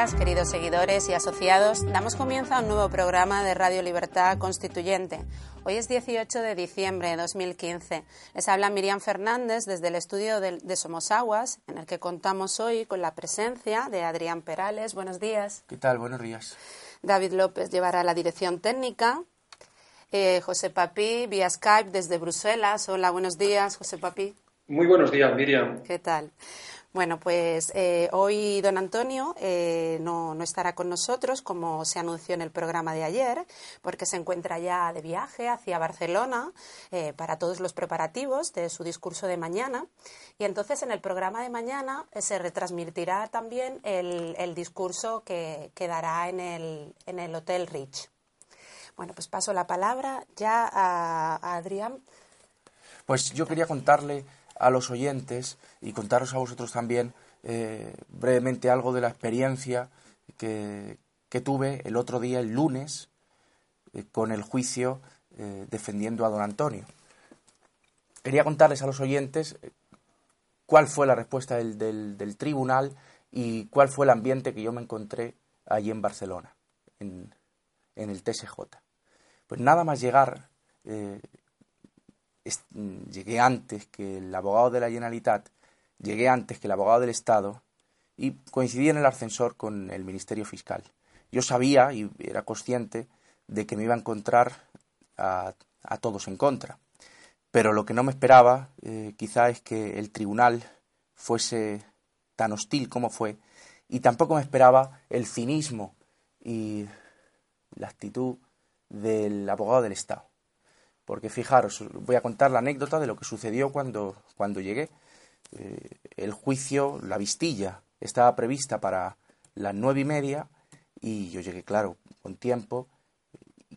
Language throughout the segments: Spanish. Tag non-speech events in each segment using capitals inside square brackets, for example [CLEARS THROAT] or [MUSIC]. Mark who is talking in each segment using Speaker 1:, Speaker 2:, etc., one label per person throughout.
Speaker 1: días, queridos seguidores y asociados. Damos comienzo a un nuevo programa de Radio Libertad Constituyente. Hoy es 18 de diciembre de 2015. Les habla Miriam Fernández desde el estudio de, de Somosaguas, en el que contamos hoy con la presencia de Adrián Perales. Buenos días.
Speaker 2: ¿Qué tal? Buenos días.
Speaker 1: David López llevará la dirección técnica. Eh, José Papi, vía Skype desde Bruselas. Hola, buenos días, José Papi.
Speaker 3: Muy buenos días, Miriam.
Speaker 1: ¿Qué tal? Bueno, pues eh, hoy don Antonio eh, no, no, estará con nosotros, como se anunció en el programa de ayer, porque se encuentra ya de viaje hacia Barcelona eh, para todos los preparativos de su discurso de mañana. Y entonces en el programa de mañana eh, se retransmitirá también el, el discurso que, que dará en el, en el Hotel Rich. Bueno, pues paso la palabra ya a, a Adrián.
Speaker 2: Pues yo quería contarle a los oyentes y contaros a vosotros también eh, brevemente algo de la experiencia que, que, tuve el otro día, el lunes, eh, con el juicio eh, defendiendo a don Antonio. Quería contarles a los oyentes cuál fue la respuesta del, del, tribunal y cuál fue el ambiente que yo me encontré allí en Barcelona, en, en el TSJ. Pues nada más llegar, llegué antes que el abogado de la Generalitat, llegué antes que el abogado del Estado y coincidí en el ascensor con el Ministerio Fiscal. Yo sabía y era consciente de que me iba a encontrar a, todos en contra. Pero lo que no me esperaba eh, quizá es que el tribunal fuese tan hostil como fue y tampoco me esperaba el cinismo y la actitud del abogado del Estado. Porque fijaros, voy a contar la anécdota de lo que sucedió cuando, cuando llegué. Eh, el juicio, la vistilla, estaba prevista para las nueve y media y yo llegué, claro, con tiempo.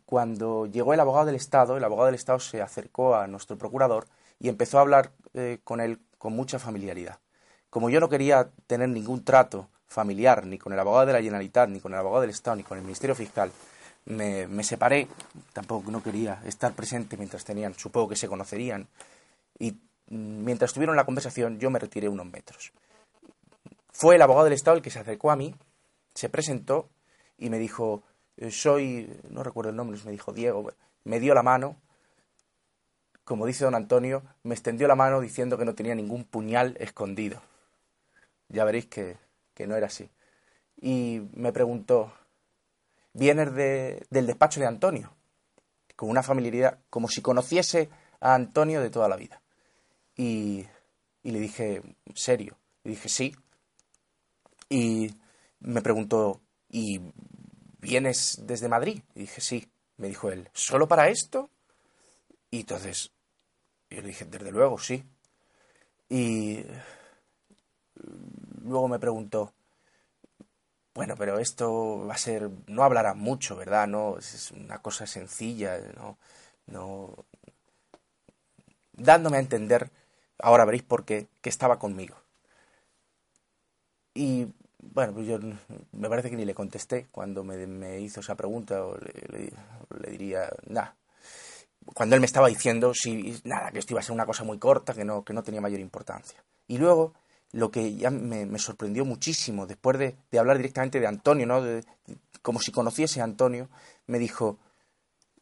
Speaker 2: Cuando llegó el abogado del Estado, el abogado del Estado se acercó a nuestro procurador y empezó a hablar eh, con él con mucha familiaridad. Como yo no quería tener ningún trato familiar ni con el abogado de la Generalitat, ni con el abogado del Estado, ni con el Ministerio Fiscal, me, separé, tampoco no quería estar presente mientras tenían, supongo que se conocerían, y mientras tuvieron la conversación yo me retiré unos metros. Fue el abogado del Estado el que se acercó a mí, se presentó y me dijo, eh, soy, no recuerdo el nombre, me dijo Diego, me dio la mano, como dice don Antonio, me extendió la mano diciendo que no tenía ningún puñal escondido. Ya veréis que, que no era así. Y me preguntó, vienes de, del despacho de Antonio, con una familiaridad, como si conociese a Antonio de toda la vida. Y, y le dije, ¿serio? Le dije, sí. Y me preguntó, ¿y vienes desde Madrid? Y dije, sí. Me dijo él, ¿solo para esto? Y entonces, yo le dije, desde luego, sí. Y luego me preguntó, bueno, pero esto va a ser, no hablará mucho, ¿verdad? No, es una cosa sencilla, no, no, dándome a entender, ahora veréis por qué, que estaba conmigo. Y bueno, yo me parece que ni le contesté cuando me, hizo esa pregunta, o le, le, diría, nada. Cuando él me estaba diciendo, sí, nada, que esto iba a ser una cosa muy corta, que no, que no tenía mayor importancia. Y luego lo que ya me, sorprendió muchísimo, después de, hablar directamente de Antonio, ¿no? De, como si conociese a Antonio, me dijo,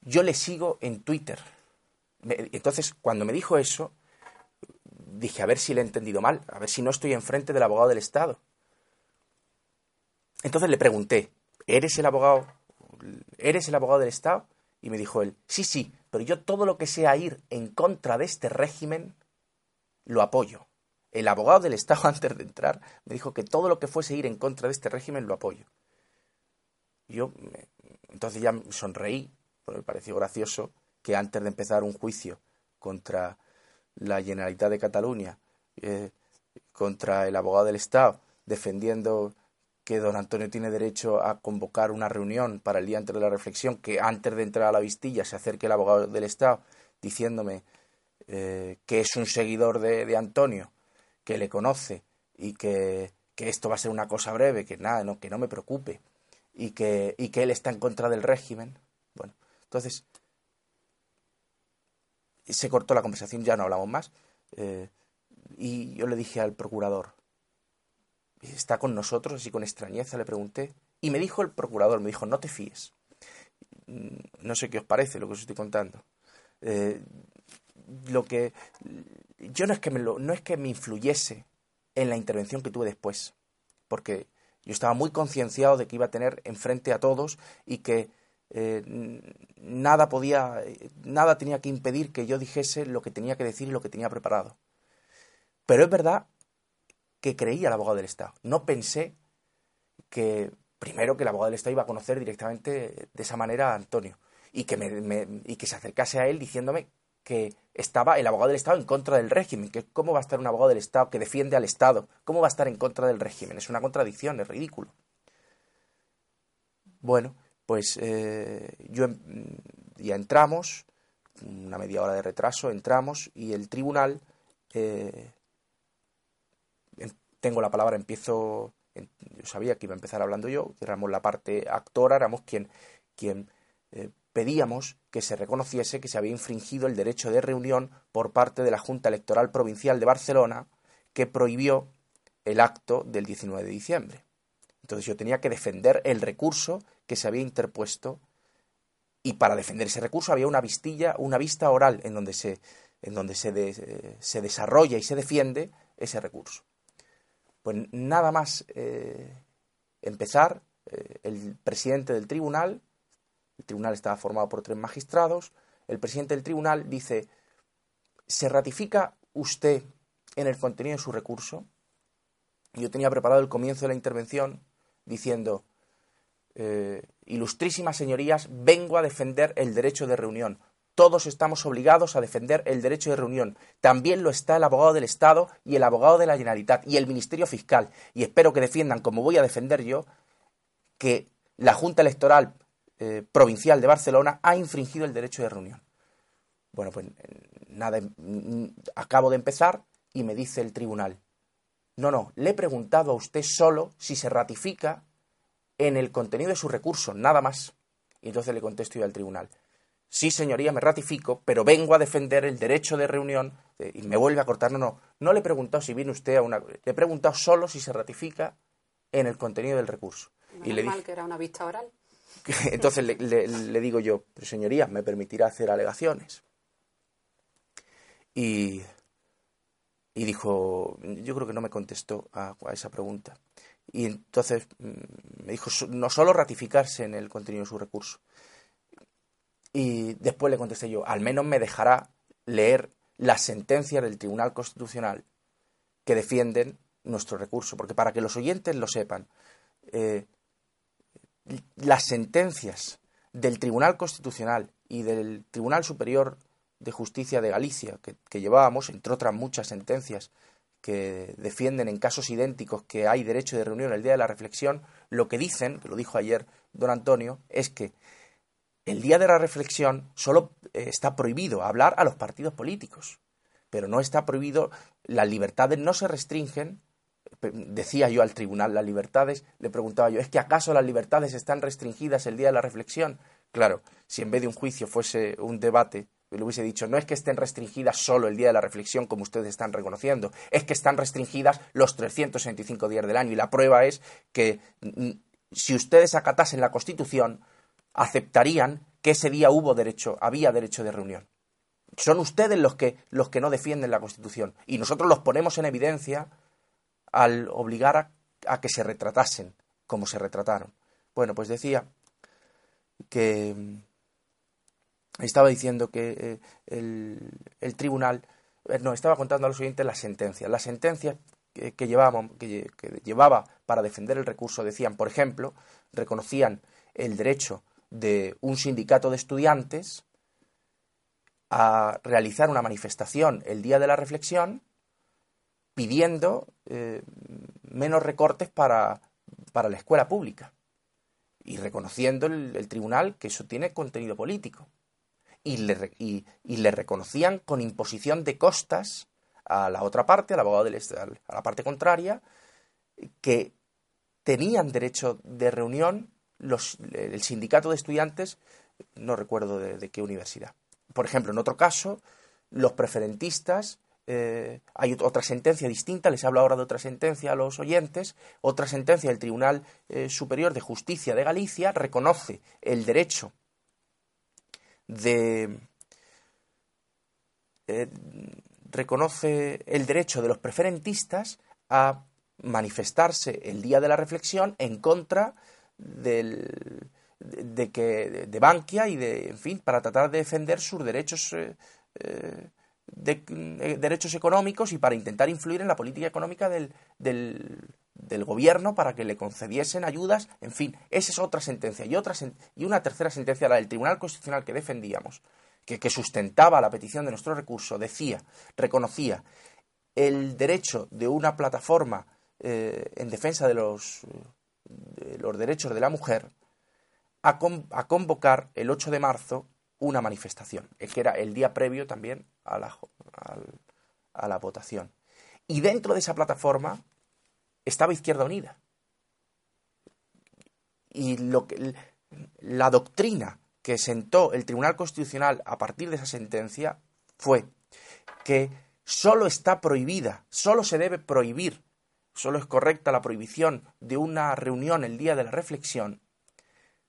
Speaker 2: yo le sigo en Twitter. Entonces, cuando me dijo eso, dije, a ver si le he entendido mal, a ver si no estoy enfrente del abogado del Estado. Entonces le pregunté, ¿eres el abogado? ¿Eres el abogado del Estado? Y me dijo él, sí, sí, pero yo todo lo que sea ir en contra de este régimen, lo apoyo el abogado del Estado [LAUGHS] antes de entrar me dijo que todo lo que fuese ir en contra de este régimen lo apoyo. Yo entonces ya sonreí, porque me pareció gracioso que antes de empezar un juicio contra la Generalitat de Cataluña, eh, contra el abogado del Estado, defendiendo que don Antonio tiene derecho a convocar una reunión para el día antes de la reflexión, que antes de entrar a la vistilla se acerque el abogado del Estado diciéndome eh, que es un seguidor de, de Antonio que le conoce y que, que, esto va a ser una cosa breve, que nada, no, que no me preocupe y que, y que él está en contra del régimen. Bueno, entonces se cortó la conversación, ya no hablamos más. Eh, y yo le dije al procurador, está con nosotros, así con extrañeza le pregunté. Y me dijo el procurador, me dijo, no te fíes. No sé qué os parece lo que os estoy contando. Eh, lo que yo no es que me no es que me influyese en la intervención que tuve después, porque yo estaba muy concienciado de que iba a tener enfrente a todos y que eh, nada podía, nada tenía que impedir que yo dijese lo que tenía que decir y lo que tenía preparado. Pero es verdad que creía al abogado del Estado. No pensé que, primero, que el abogado del Estado iba a conocer directamente de esa manera a Antonio y que, me, y que se acercase a él diciéndome que estaba el abogado del Estado en contra del régimen, que cómo va a estar un abogado del Estado que defiende al Estado, cómo va a estar en contra del régimen, es una contradicción, es ridículo. Bueno, pues eh, yo ya entramos, una media hora de retraso, entramos y el tribunal eh, tengo la palabra, empiezo, yo sabía que iba a empezar hablando yo, éramos la parte actora, éramos quien, quien eh, pedíamos que se reconociese que se había infringido el derecho de reunión por parte de la Junta Electoral Provincial de Barcelona, que prohibió el acto del 19 de diciembre. Entonces yo tenía que defender el recurso que se había interpuesto y para defender ese recurso había una vistilla, una vista oral en donde se, en donde se, se desarrolla y se defiende ese recurso. Pues nada más eh, empezar, eh, el presidente del tribunal, el tribunal estaba formado por tres magistrados, el presidente del tribunal dice, ¿se ratifica usted en el contenido de su recurso? Yo tenía preparado el comienzo de la intervención diciendo, eh, ilustrísimas señorías, vengo a defender el derecho de reunión todos estamos obligados a defender el derecho de reunión. También lo está el abogado del Estado y el abogado de la Generalitat y el Ministerio Fiscal. Y espero que defiendan, como voy a defender yo, que la Junta Electoral eh, Provincial de Barcelona ha infringido el derecho de reunión. Bueno, pues nada, acabo de empezar y me dice el tribunal. No, no, le he preguntado a usted solo si se ratifica en el contenido de su recurso, nada más. Y entonces le contesto yo al tribunal. Sí, señoría, me ratifico, pero vengo a defender el derecho de reunión y me vuelve a cortar. No, no, no le he preguntado si viene usted a una. Le he preguntado solo si se ratifica en el contenido del recurso.
Speaker 1: y le mal que era una vista oral. [LAUGHS]
Speaker 2: Entonces le, digo yo, señoría, ¿me permitirá hacer alegaciones? Y, dijo, yo creo que no me contestó a, a, esa pregunta. Y entonces mm, me dijo no solo ratificarse en el contenido de su recurso, y después le contesté yo, al menos me dejará leer las sentencias del Tribunal Constitucional que defienden nuestro recurso, porque para que los oyentes lo sepan, eh, las sentencias del Tribunal Constitucional y del Tribunal Superior de Justicia de Galicia, que, llevábamos, entre otras muchas sentencias que defienden en casos idénticos que hay derecho de reunión el día de la reflexión, lo que dicen, que lo dijo ayer don Antonio, es que el día de la reflexión solo eh, está prohibido hablar a los partidos políticos, pero no está prohibido, las libertades no se restringen, decía yo al tribunal, las libertades, le preguntaba yo, ¿es que acaso las libertades están restringidas el día de la reflexión? Claro, si en vez de un juicio fuese un debate, le hubiese dicho, no es que estén restringidas solo el día de la reflexión, como ustedes están reconociendo, es que están restringidas los 365 días del año. Y la prueba es que mm, si ustedes acatasen la Constitución, aceptarían que ese día hubo derecho, había derecho de reunión. Son ustedes los que, los que no defienden la Constitución y nosotros los ponemos en evidencia al obligar a, que se retratasen como se retrataron. Bueno, pues decía que mm, estaba diciendo que eh, el, tribunal, eh, no, estaba contando a los oyentes las sentencias. Las sentencias que, que llevaba para defender el recurso decían, por ejemplo, reconocían el derecho de un sindicato de estudiantes a realizar una manifestación el día de la reflexión pidiendo eh, menos recortes para, para, la escuela pública y reconociendo el, tribunal que eso tiene contenido político. Y le, y, le, reconocían con imposición de costas a la otra parte, al abogado del, a la parte contraria, que tenían derecho de reunión el sindicato de estudiantes, no recuerdo de, qué universidad. Por ejemplo, en otro caso, los preferentistas eh, hay otra sentencia distinta, les hablo ahora de otra sentencia a los oyentes, otra sentencia del Tribunal eh, Superior de Justicia de Galicia reconoce el derecho de eh, reconoce el derecho de los preferentistas a manifestarse el día de la reflexión en contra del, de, que de Bankia y de en fin para tratar de defender sus derechos de, derechos económicos y para intentar influir en la política económica del, del, gobierno para que le concediesen ayudas. En fin, esa es otra sentencia. Y, otra, y una tercera sentencia, la del Tribunal Constitucional que defendíamos, que, que sustentaba la petición de nuestro recurso, decía, reconocía el derecho de una plataforma eh, en defensa de los, los derechos de la mujer a, a convocar el 8 de marzo una manifestación, que era el día previo también a la, a la votación. Y dentro de esa plataforma estaba Izquierda Unida. Y lo que, la doctrina que sentó el Tribunal Constitucional a partir de esa sentencia fue que solo está prohibida, solo se debe prohibir, solo es correcta la prohibición de una reunión el día de la reflexión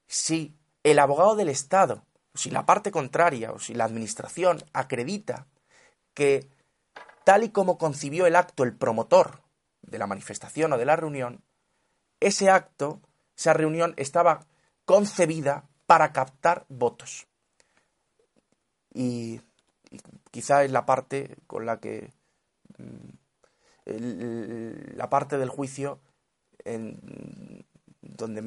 Speaker 2: si el abogado del Estado si la parte contraria o si la Administración acredita que tal y como concibió el acto el promotor de la manifestación o de la reunión, ese acto, esa reunión estaba concebida para captar votos. Y, quizá es la parte con la que mm, la parte del juicio en, donde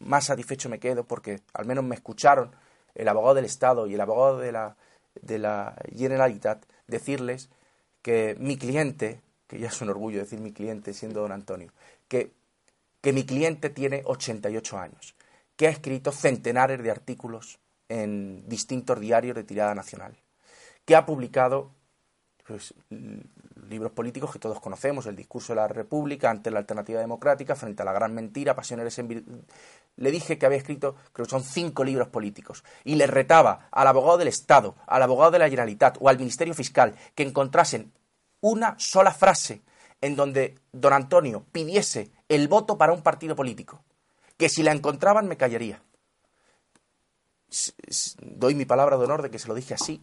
Speaker 2: más satisfecho me quedo porque al menos me escucharon el abogado del Estado y el abogado de la, de la Generalitat decirles que mi cliente, que ya es un orgullo decir mi cliente siendo don Antonio, que, que mi cliente tiene 88 años, que ha escrito centenares de artículos en distintos diarios de tirada nacional, que ha publicado pues, libros políticos que todos conocemos, el discurso de la República ante la alternativa democrática, frente a la gran mentira, pasiones en Le dije que había escrito, creo que son cinco libros políticos, y le retaba al abogado del Estado, al abogado de la Generalitat o al Ministerio Fiscal que encontrasen una sola frase en donde don Antonio pidiese el voto para un partido político, que si la encontraban me callaría. Doy mi palabra de honor de que se lo dije así,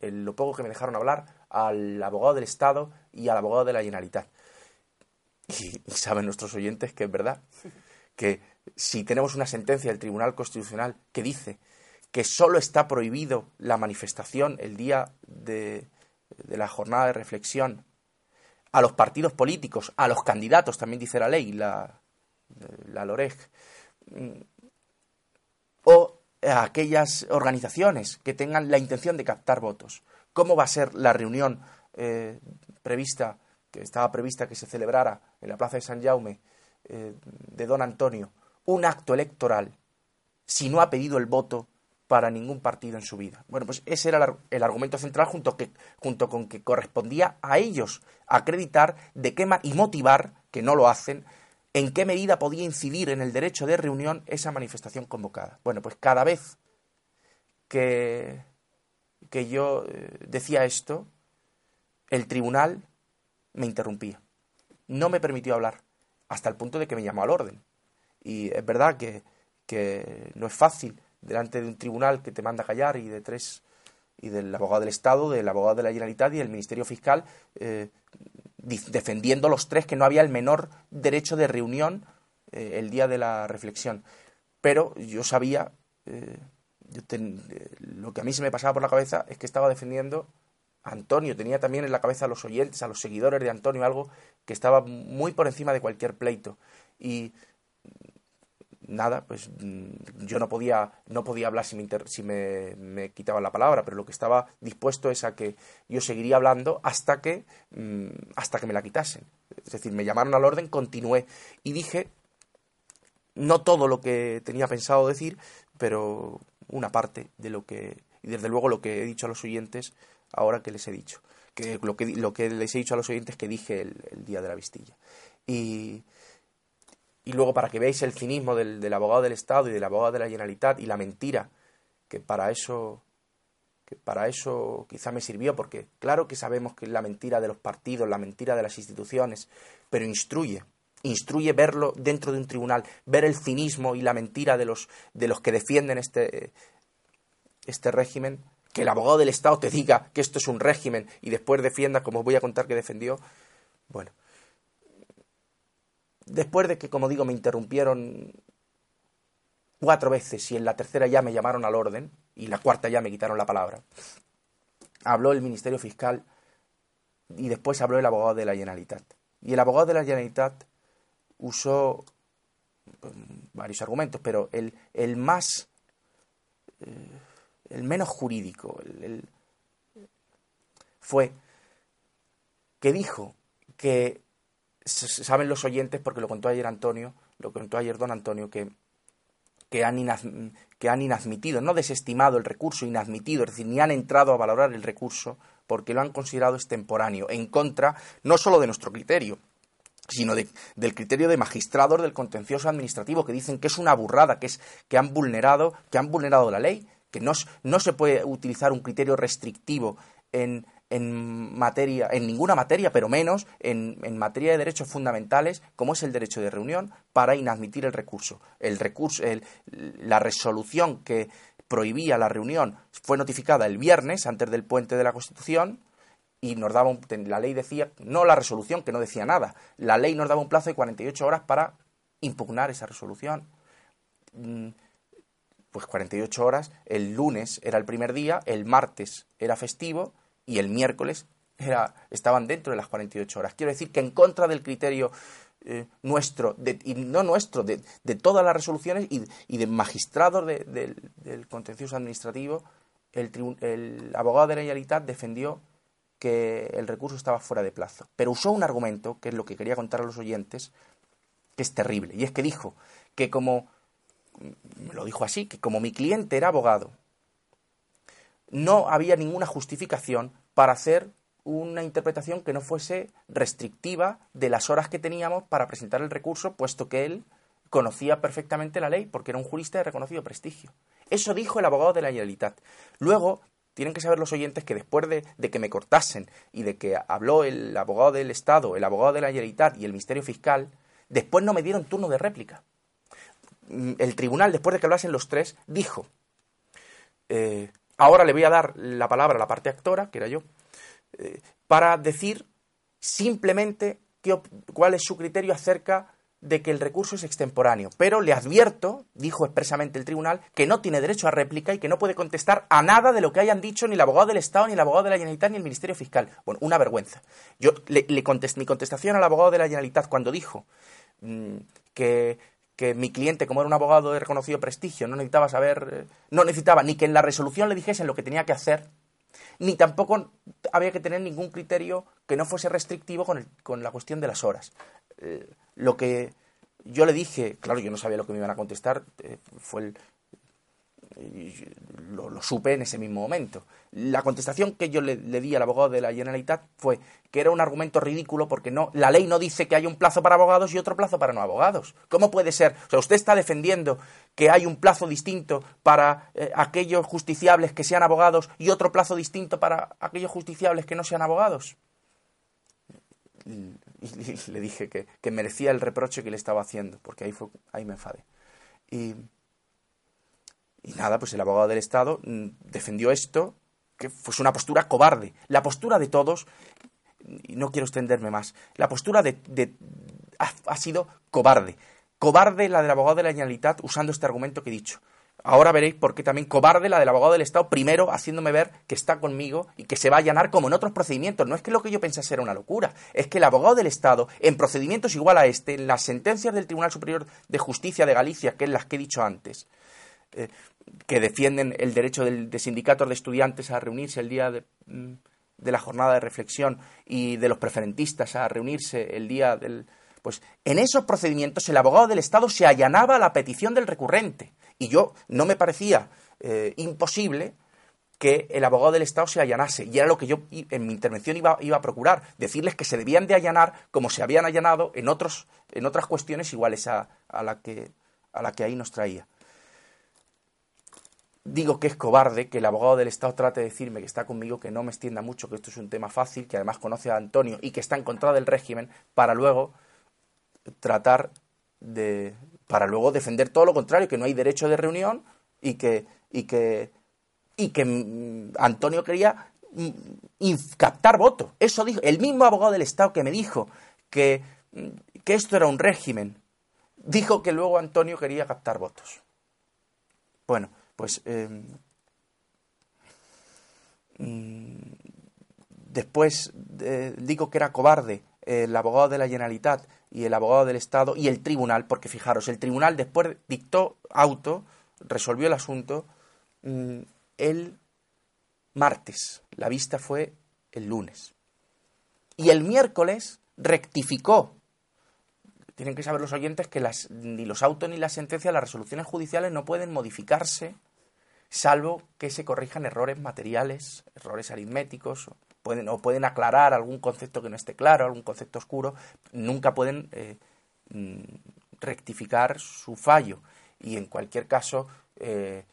Speaker 2: en lo poco que me dejaron hablar, al abogado del Estado y al abogado de la Generalitat. Y, saben nuestros oyentes que es verdad, que si tenemos una sentencia del Tribunal Constitucional que dice que solo está prohibido la manifestación el día de, la jornada de reflexión a los partidos políticos, a los candidatos, también dice la ley, la, la LOREG, o a aquellas organizaciones que tengan la intención de captar votos. ¿Cómo va a ser la reunión eh, prevista, que estaba prevista que se celebrara en la Plaza de San Jaume eh, de Don Antonio, un acto electoral si no ha pedido el voto para ningún partido en su vida. Bueno, pues ese era el argumento central junto, con que correspondía a ellos acreditar de qué y motivar, que no lo hacen, en qué medida podía incidir en el derecho de reunión esa manifestación convocada. Bueno, pues cada vez que, que yo eh, decía esto, el tribunal me interrumpía. No me permitió hablar, hasta el punto de que me llamó al orden. Y es verdad que, no es fácil delante de un tribunal que te manda a callar y de tres y del abogado del Estado, del abogado de la Generalitat y del Ministerio Fiscal, eh, defendiendo los tres que no había el menor derecho de reunión eh, el día de la reflexión. Pero yo sabía, lo que a mí se me pasaba por la cabeza es que estaba defendiendo Antonio tenía también en la cabeza a los oyentes, a los seguidores de Antonio, algo que estaba muy por encima de cualquier pleito. Y nada, pues mm, yo no podía, no podía hablar si, me, si me, quitaban la palabra, pero lo que estaba dispuesto es a que yo seguiría hablando hasta que, mm, hasta que me la quitasen. Es decir, me llamaron al orden, continué y dije no todo lo que tenía pensado decir, pero una parte de lo que, y desde luego lo que he dicho a los oyentes ahora que les he dicho. Que lo, que lo que les he dicho a los oyentes que dije el, día de la vistilla. Y, y luego para que veáis el cinismo del, abogado del Estado y del abogado de la Generalitat y la mentira, que para eso que para eso quizá me sirvió, porque claro que sabemos que es la mentira de los partidos, la mentira de las instituciones, pero instruye, instruye verlo dentro de un tribunal, ver el cinismo y la mentira de los, de los que defienden este, este régimen, que el abogado del Estado te diga que esto es un régimen y después defienda, como os voy a contar que defendió. Bueno, después de que, como digo, me interrumpieron cuatro veces y en la tercera ya me llamaron al orden y la cuarta ya me quitaron la palabra, habló el Ministerio Fiscal y después habló el abogado de la Generalitat. Y el abogado de la Generalitat usó pues, varios argumentos, pero el, el más, eh, el menos jurídico, fue que dijo que, saben los oyentes, porque lo contó ayer Antonio, lo contó ayer don Antonio, que, que, han, que han inadmitido, no desestimado el recurso, inadmitido, es decir, ni han entrado a valorar el recurso porque lo han considerado extemporáneo, en contra no solo de nuestro criterio, sino del criterio de magistrados del contencioso administrativo que dicen que es una burrada, que es que han vulnerado, que han vulnerado la ley, que no, no se puede utilizar un criterio restrictivo en, en materia, en ninguna materia, pero menos en, en, materia de derechos fundamentales, como es el derecho de reunión, para inadmitir el recurso. El recurso, la resolución que prohibía la reunión fue notificada el viernes antes del puente de la Constitución y nos daba la ley decía, no la resolución, que no decía nada, la ley nos daba un plazo de 48 horas para impugnar esa resolución. Mm, pues 48 horas, el lunes era el primer día, el martes era festivo y el miércoles era, estaban dentro de las 48 horas. Quiero decir que en contra del criterio eh, nuestro, y no nuestro, de, todas las resoluciones y, de magistrados del contencioso administrativo, el, el abogado de la Generalitat defendió que el recurso estaba fuera de plazo. Pero usó un argumento, que es lo que quería contar a los oyentes, que es terrible. Y es que dijo que como, lo dijo así, que como mi cliente era abogado, no había ninguna justificación para hacer una interpretación que no fuese restrictiva de las horas que teníamos para presentar el recurso, puesto que él conocía perfectamente la ley, porque era un jurista de reconocido prestigio. Eso dijo el abogado de la Generalitat. Luego, tienen que saber los oyentes que después de, que me cortasen y de que habló el abogado del Estado, el abogado de la Generalitat y el Ministerio Fiscal, después no me dieron turno de réplica. Mm, el tribunal, después de que hablasen los tres, dijo, eh, ahora le voy a dar la palabra a la parte actora, que era yo, eh, para decir simplemente cuál es su criterio acerca de que el recurso es extemporáneo, pero le advierto, dijo expresamente el tribunal, que no tiene derecho a réplica y que no puede contestar a nada de lo que hayan dicho ni el abogado del Estado, ni el abogado de la Generalitat, ni el Ministerio Fiscal. Bueno, una vergüenza. Yo le, mi contestación al abogado de la Generalitat cuando dijo mm, que, que mi cliente, como era un abogado de reconocido prestigio, no necesitaba saber, eh, no necesitaba ni que en la resolución le dijesen lo que tenía que hacer, ni tampoco había que tener ningún criterio que no fuese restrictivo con, el, con la cuestión de las horas. Eh, lo que yo le dije, claro, yo no sabía lo que me iban a contestar, eh, fue el, lo, supe en ese mismo momento. La contestación que yo le, di al abogado de la Generalitat fue que era un argumento ridículo porque no, la ley no dice que hay un plazo para abogados y otro plazo para no abogados. ¿Cómo puede ser? O sea, usted está defendiendo que hay un plazo distinto para eh, aquellos justiciables que sean abogados y otro plazo distinto para aquellos justiciables que no sean abogados y le dije que, merecía el reproche que le estaba haciendo, porque ahí, fue, ahí me enfadé. Y, y nada, pues el abogado del Estado mm, defendió esto, que fue una postura cobarde. La postura de todos, y no quiero extenderme más, la postura de, de ha, ha, sido cobarde. Cobarde la del abogado de la Generalitat usando este argumento que he dicho. Ahora veréis por qué también cobarde la del abogado del Estado, primero haciéndome ver que está conmigo y que se va a allanar como en otros procedimientos. No es que lo que yo pensase era una locura, es que el abogado del Estado, en procedimientos igual a este, en las sentencias del Tribunal Superior de Justicia de Galicia, que es las que he dicho antes, eh, que defienden el derecho de sindicatos de estudiantes a reunirse el día de, mm, de la jornada de reflexión y de los preferentistas a reunirse el día del, pues en esos procedimientos el abogado del Estado se allanaba a la petición del recurrente. Y yo no me parecía eh, imposible que el abogado del Estado se allanase. Y era lo que yo en mi intervención iba, iba, a procurar, decirles que se debían de allanar como se habían allanado en, otros, en otras cuestiones iguales a, la que, a la que ahí nos traía. digo que es cobarde que el abogado del Estado trate de decirme que está conmigo, que no me extienda mucho, que esto es un tema fácil, que además conoce a Antonio y que está en contra del régimen, para luego tratar de. Para luego defender todo lo contrario, que no hay derecho de reunión y que. y que. y que mm, Antonio quería mm, captar votos. Eso dijo. El mismo abogado del Estado que me dijo que, mm, que esto era un régimen, dijo que luego Antonio quería captar votos. Bueno, pues em, después digo que era cobarde el abogado de la Generalitat y el abogado del Estado y el tribunal, porque fijaros, el tribunal después dictó auto, resolvió el asunto mm, el martes. La vista fue el lunes. Y el miércoles rectificó. Tienen que saber los oyentes que las, ni los autos ni las sentencias, las resoluciones judiciales no pueden modificarse salvo que se corrijan errores materiales, errores aritméticos, pueden, o pueden aclarar algún concepto que no esté claro, algún concepto oscuro, nunca pueden eh, mm, rectificar su fallo. Y en cualquier caso, eh,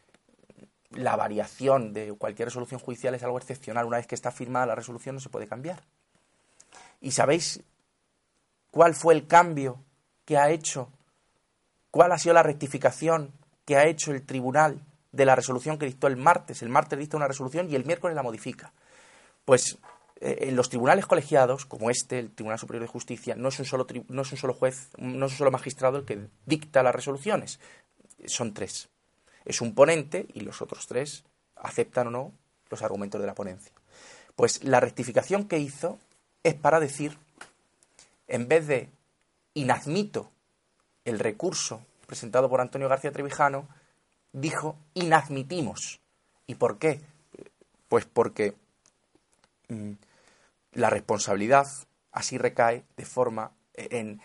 Speaker 2: la variación de cualquier resolución judicial es algo excepcional. Una vez que está firmada la resolución no se puede cambiar. ¿Y sabéis cuál fue el cambio que ha hecho? ¿Cuál ha sido la rectificación que ha hecho el tribunal de la resolución que dictó el martes. El martes dicta una resolución y el miércoles la modifica. Pues eh, en los tribunales colegiados, como este, el Tribunal Superior de Justicia, no es, un solo no es un solo juez, no es un solo magistrado el que dicta las resoluciones. Son tres. Es un ponente y los otros tres aceptan o no los argumentos de la ponencia. Pues la rectificación que hizo es para decir, en vez de inadmito el recurso presentado por Antonio García Trevijano, dijo inadmitimos. ¿Y por qué? Pues porque la responsabilidad así recae de forma en,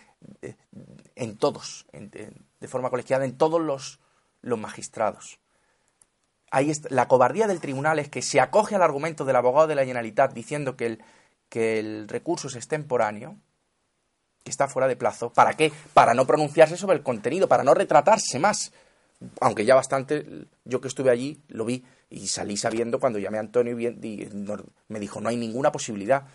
Speaker 2: en todos, de forma colegiada en todos los, los magistrados. Ahí la cobardía del tribunal es que se acoge al argumento del abogado de la Generalitat diciendo que el, que el recurso es extemporáneo, que está fuera de plazo. ¿Para qué? Para no pronunciarse sobre el contenido, para no retratarse más aunque ya bastante, yo que estuve allí lo vi y salí sabiendo cuando llamé a Antonio y, me dijo, no hay ninguna posibilidad.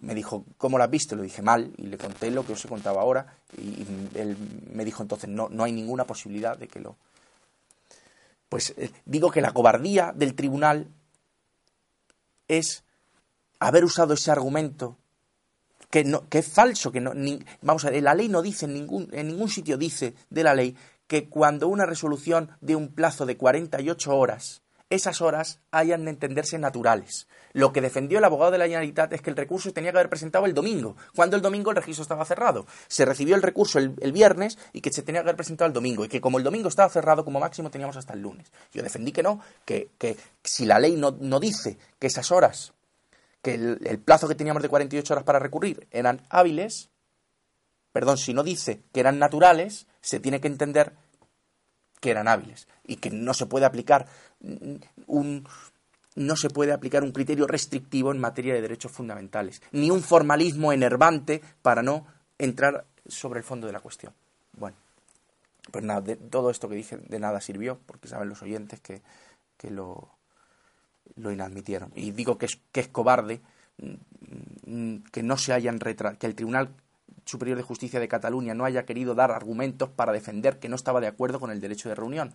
Speaker 2: Me dijo, ¿cómo lo has visto? Le dije mal y le conté lo que os he contado ahora y, él me dijo entonces, no, no hay ninguna posibilidad de que lo... Pues eh, digo que la cobardía del tribunal es haber usado ese argumento que, no, que es falso, que no, vamos a ver, la ley no dice en ningún, en ningún sitio dice de la ley que cuando una resolución de un plazo de 48 horas, esas horas hayan de entenderse naturales. Lo que defendió el abogado de la Generalitat es que el recurso tenía que haber presentado el domingo, cuando el domingo el registro estaba cerrado. Se recibió el recurso el, viernes y que se tenía que haber presentado el domingo, y que como el domingo estaba cerrado, como máximo teníamos hasta el lunes. Yo defendí que no, que, que si la ley no, dice que esas horas, que el, el plazo que teníamos de 48 horas para recurrir eran hábiles, perdón, si no dice que eran naturales, se tiene que entender que eran hábiles y que no se puede aplicar un no se puede aplicar un criterio restrictivo en materia de derechos fundamentales, ni un formalismo enervante para no entrar sobre el fondo de la cuestión. Bueno, pues nada, de, todo esto que dije de nada sirvió, porque saben los oyentes que, que lo, lo inadmitieron. Y digo que es, que es cobarde mm, que no se hayan retra que el Tribunal Superior de Justicia de Cataluña no haya querido dar argumentos para defender que no estaba de acuerdo con el derecho de reunión.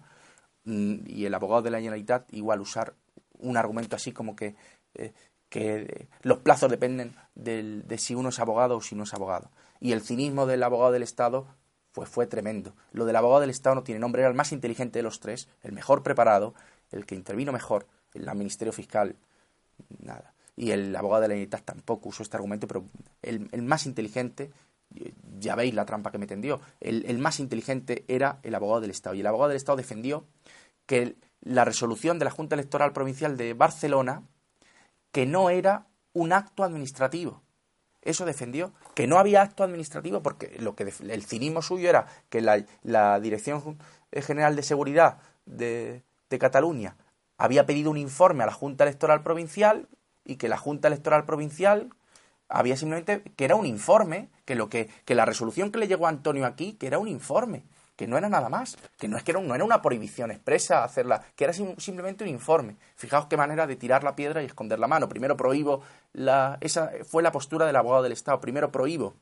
Speaker 2: Mm, y el abogado de la Generalitat igual usar un argumento así como que, eh, que los plazos dependen de si uno es abogado o si no es abogado. Y el cinismo del abogado del Estado pues fue tremendo. Lo del abogado del Estado no tiene nombre, era el más inteligente de los tres, el mejor preparado, el que intervino mejor, el Ministerio Fiscal, nada. Y el abogado de la Generalitat tampoco usó este argumento, pero el, el más inteligente ya veis la trampa que me tendió. El, más inteligente era el abogado del Estado. Y el abogado del Estado defendió que la resolución de la Junta Electoral Provincial de Barcelona, que no era un acto administrativo. Eso defendió, que no había acto administrativo, porque lo que el cinismo suyo era que la, Dirección General de Seguridad de, de Cataluña había pedido un informe a la Junta Electoral Provincial y que la Junta Electoral Provincial había simplemente que era un informe, que lo que, que la resolución que le llegó a Antonio aquí, que era un informe, que no era nada más, que no es que no era una prohibición expresa hacerla, que era simplemente un informe. Fijaos qué manera de tirar la piedra y esconder la mano. Primero prohíbo la esa fue la postura del abogado del Estado. Primero prohíbo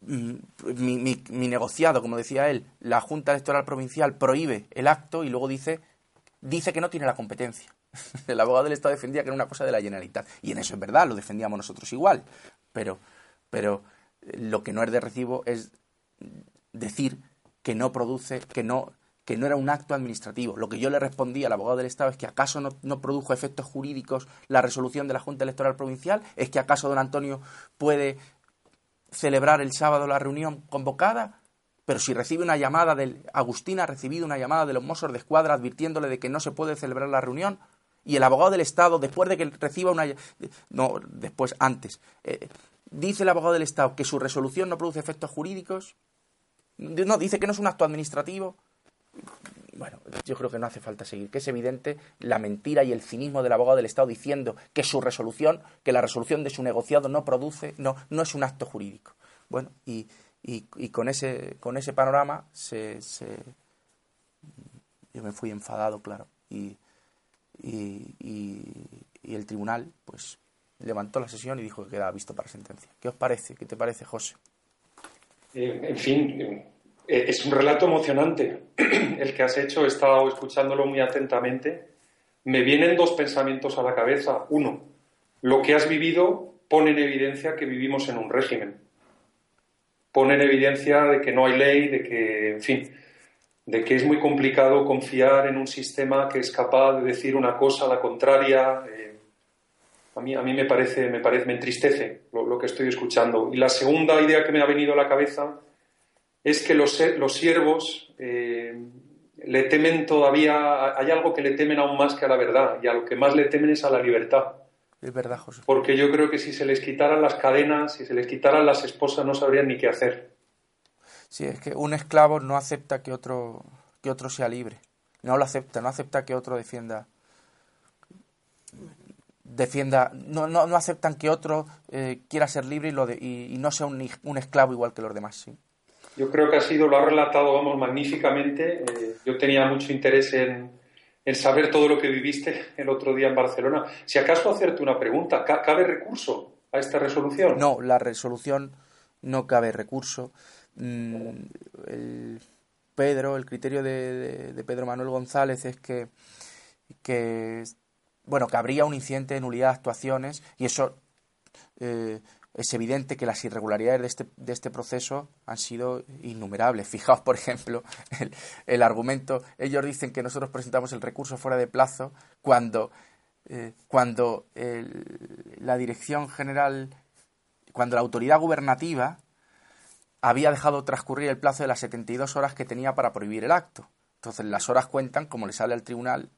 Speaker 2: mm, mi, mi, negociado, como decía él, la Junta Electoral Provincial prohíbe el acto y luego dice, dice que no tiene la competencia. [LAUGHS] El abogado del Estado defendía que era una cosa de la Generalitat. Y en eso es verdad, lo defendíamos nosotros igual. Pero, pero lo que no es de recibo es decir que no produce, que no, que no era un acto administrativo. Lo que yo le respondí al abogado del Estado es que acaso no, produjo efectos jurídicos la resolución de la Junta Electoral Provincial, es que acaso don Antonio puede celebrar el sábado la reunión convocada, pero si recibe una llamada del Agustina ha recibido una llamada de los Mossos de Escuadra advirtiéndole de que no se puede celebrar la reunión, y el abogado del Estado, después de que reciba una... No, después, antes. Eh, dice el abogado del Estado que su resolución no produce efectos jurídicos. No, dice que no es un acto administrativo. Bueno, yo creo que no hace falta seguir, que es evidente la mentira y el cinismo del abogado del Estado diciendo que su resolución, que la resolución de su negociado no produce, no, no es un acto jurídico. Bueno, y, y, con, ese, con ese panorama se, se, yo me fui enfadado, claro, y, y, el tribunal, pues levantó la sesión y dijo que quedaba visto para sentencia. ¿Qué os parece? ¿Qué te parece, José?
Speaker 3: Eh, en fin, eh, es un relato emocionante [CLEARS THROAT] el que has hecho. He estado escuchándolo muy atentamente. Me vienen dos pensamientos a la cabeza. Uno, lo que has vivido pone en evidencia que vivimos en un régimen. Pone en evidencia de que no hay ley, de que, en fin, de que es muy complicado confiar en un sistema que es capaz de decir una cosa a la contraria. Eh, a mí, a mí me, parece, me, parece, me entristece lo, que estoy escuchando. Y la segunda idea que me ha venido a la cabeza es que los, los siervos eh, le temen todavía, hay algo que le temen aún más que a la verdad, y a lo que más le temen es a la libertad.
Speaker 2: Es verdad, José.
Speaker 3: Porque yo creo que si se les quitaran las cadenas, si se les quitaran las esposas, no sabrían ni qué hacer.
Speaker 2: Sí, es que un esclavo no acepta que otro, que otro sea libre. No lo acepta, no acepta que otro defienda defienda, no, no, no aceptan que otro eh, quiera ser libre y, lo y, no sea un, un, esclavo igual que los demás. ¿sí?
Speaker 3: Yo creo que ha sido, lo ha relatado, vamos, magníficamente. Eh, yo tenía mucho interés en, en, saber todo lo que viviste el otro día en Barcelona. Si acaso hacerte una pregunta, ¿cabe recurso a esta resolución?
Speaker 2: No, la resolución no cabe recurso. Mm, el Pedro, el criterio de, de Pedro Manuel González es que, que bueno, que habría un incidente de nulidad de actuaciones y eso eh, es evidente que las irregularidades de este, de este proceso han sido innumerables. [LAUGHS] Fijaos, por ejemplo, el, argumento, ellos dicen que nosotros presentamos el recurso fuera de plazo cuando, eh, cuando la Dirección General, cuando la autoridad gubernativa había dejado transcurrir el plazo de las 72 horas que tenía para prohibir el acto. Entonces las horas cuentan como le sale al tribunal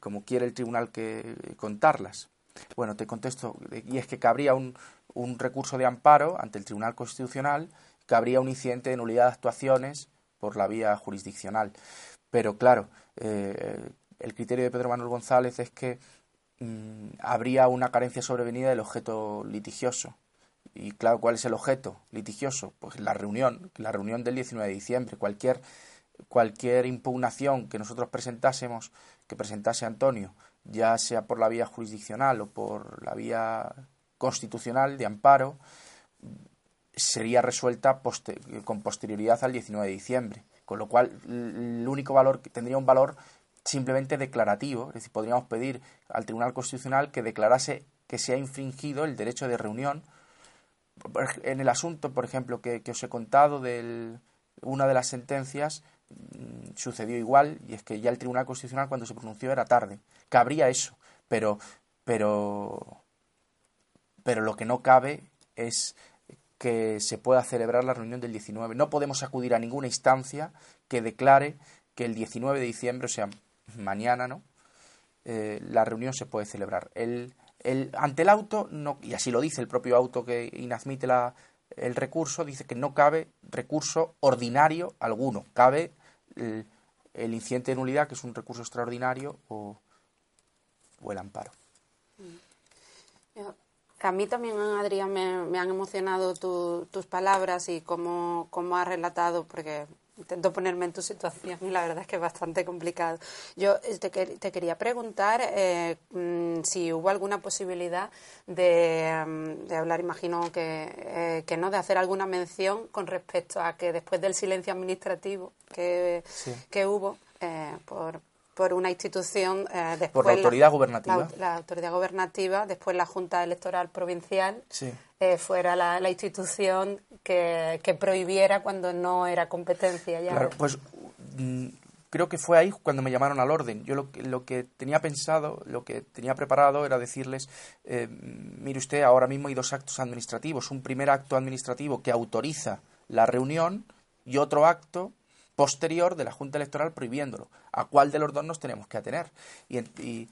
Speaker 2: como quiere el tribunal que contarlas. Bueno, te contesto, y es que cabría un, un recurso de amparo ante el Tribunal Constitucional, cabría un incidente de nulidad de actuaciones por la vía jurisdiccional. Pero claro, eh, el criterio de Pedro Manuel González es que mm, habría una carencia sobrevenida del objeto litigioso. Y claro, ¿cuál es el objeto litigioso? Pues la reunión, la reunión del 19 de diciembre. Cualquier, cualquier impugnación que nosotros presentásemos que presentase Antonio, ya sea por la vía jurisdiccional o por la vía constitucional de amparo, sería resuelta con posterioridad al 19 de diciembre, con lo cual el único valor tendría un valor simplemente declarativo, es decir, podríamos pedir al Tribunal Constitucional que declarase que se ha infringido el derecho de reunión. En el asunto, por ejemplo, que, que os he contado de una de las sentencias, Mm, sucedió igual y es que ya el Tribunal Constitucional cuando se pronunció era tarde. Cabría eso, pero pero pero lo que no cabe es que se pueda celebrar la reunión del 19. No podemos acudir a ninguna instancia que declare que el 19 de diciembre, o sea, mañana, ¿no? Eh, la reunión se puede celebrar. El, ante el auto, y así lo dice el propio auto que inadmite el recurso, dice que no cabe recurso ordinario alguno. Cabe el, incidente de nulidad, que es un recurso extraordinario, o, el amparo.
Speaker 1: Mm. a mí también, Adrián, me, han emocionado tus palabras y cómo, cómo has relatado, porque intento ponerme en tu situación y la verdad es que es bastante complicado. Yo eh, te, quería preguntar eh, mm, si hubo alguna posibilidad de, mm, hablar, imagino que, que, no, de hacer alguna mención con respecto a que después del silencio administrativo que, que hubo por, por una institución
Speaker 2: eh, después por la autoridad gubernativa
Speaker 1: la, autoridad gubernativa después la junta electoral provincial eh, fuera la, institución que, prohibiera cuando no era competencia ya.
Speaker 2: Claro pues mm, creo que fue ahí cuando me llamaron al orden. Yo lo, lo que tenía pensado lo que tenía preparado era decirles eh, mire usted ahora mismo hay dos actos administrativos. Un primer acto administrativo que autoriza la reunión y otro acto posterior de la Junta Electoral prohibiéndolo. ¿A cuál de los dos nos tenemos que atener? Y,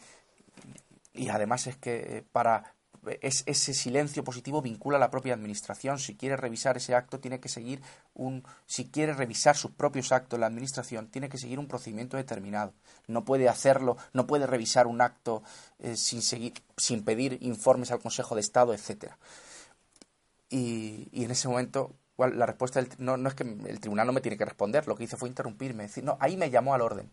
Speaker 2: además es que eh, para es, ese silencio positivo vincula a la propia administración. Si quiere revisar ese acto, tiene que seguir un. Si quiere revisar sus propios actos la administración, tiene que seguir un procedimiento determinado. No puede hacerlo, no puede revisar un acto eh, sin seguir, sin pedir informes al Consejo de Estado, etcétera. Y en ese momento la respuesta no, no, es que el tribunal no me tiene que responder, lo que hizo fue interrumpirme, decir, no, ahí me llamó al orden.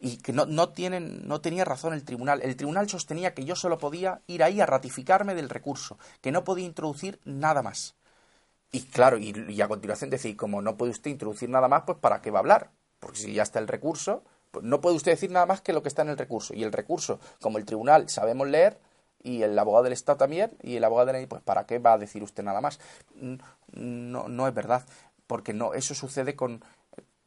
Speaker 2: Y que no, no, tienen, no tenía razón el tribunal. El tribunal sostenía que yo solo podía ir ahí a ratificarme del recurso, que no podía introducir nada más. Y claro, y, a continuación decir, como no puede usted introducir nada más, pues ¿para qué va a hablar? Porque si ya está el recurso, pues no puede usted decir nada más que lo que está en el recurso. Y el recurso, como el tribunal sabemos leer, y el abogado del Estado también, y el abogado de la ley, pues ¿para qué va a decir usted nada más? No, no es verdad, porque no, eso sucede con,